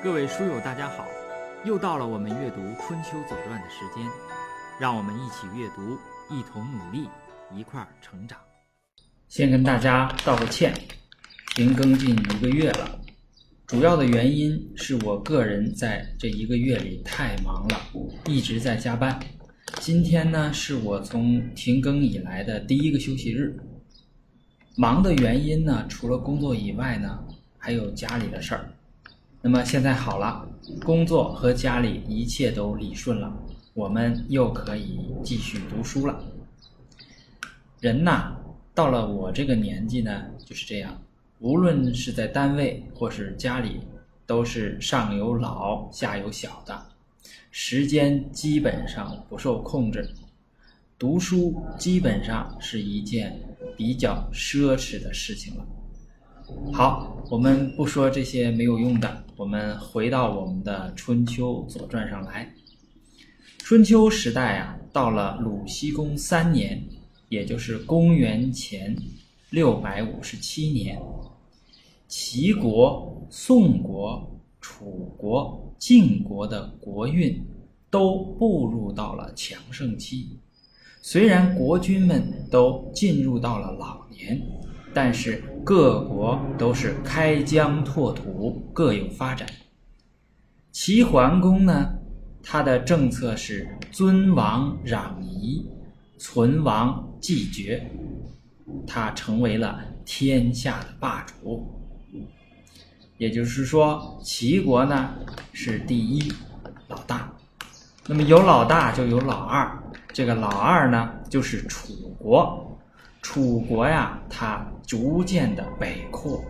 各位书友，大家好！又到了我们阅读《春秋左传》的时间，让我们一起阅读，一同努力，一块儿成长。先跟大家道个歉，停更近一个月了，主要的原因是我个人在这一个月里太忙了，一直在加班。今天呢，是我从停更以来的第一个休息日。忙的原因呢，除了工作以外呢，还有家里的事儿。那么现在好了，工作和家里一切都理顺了，我们又可以继续读书了。人呐，到了我这个年纪呢，就是这样，无论是在单位或是家里，都是上有老下有小的，时间基本上不受控制，读书基本上是一件比较奢侈的事情了。好，我们不说这些没有用的，我们回到我们的春秋左传上来。春秋时代啊，到了鲁僖公三年，也就是公元前六百五十七年，齐国、宋国、楚国、晋国的国运都步入到了强盛期，虽然国君们都进入到了老年。但是各国都是开疆拓土，各有发展。齐桓公呢，他的政策是尊王攘夷，存亡继绝，他成为了天下的霸主。也就是说，齐国呢是第一老大，那么有老大就有老二，这个老二呢就是楚国。楚国呀，它逐渐的北扩，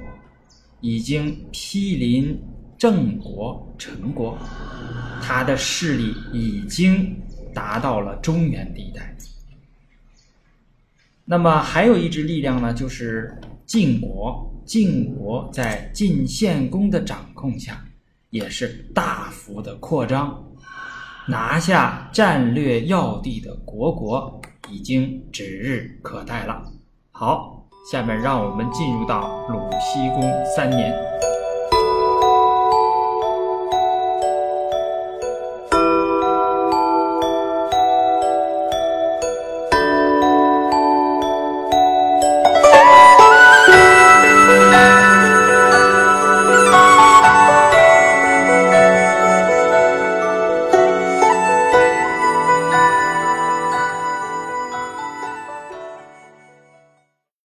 已经毗邻郑国、陈国，它的势力已经达到了中原地带。那么还有一支力量呢，就是晋国。晋国在晋献公的掌控下，也是大幅的扩张，拿下战略要地的国国。已经指日可待了。好，下面让我们进入到鲁西公三年。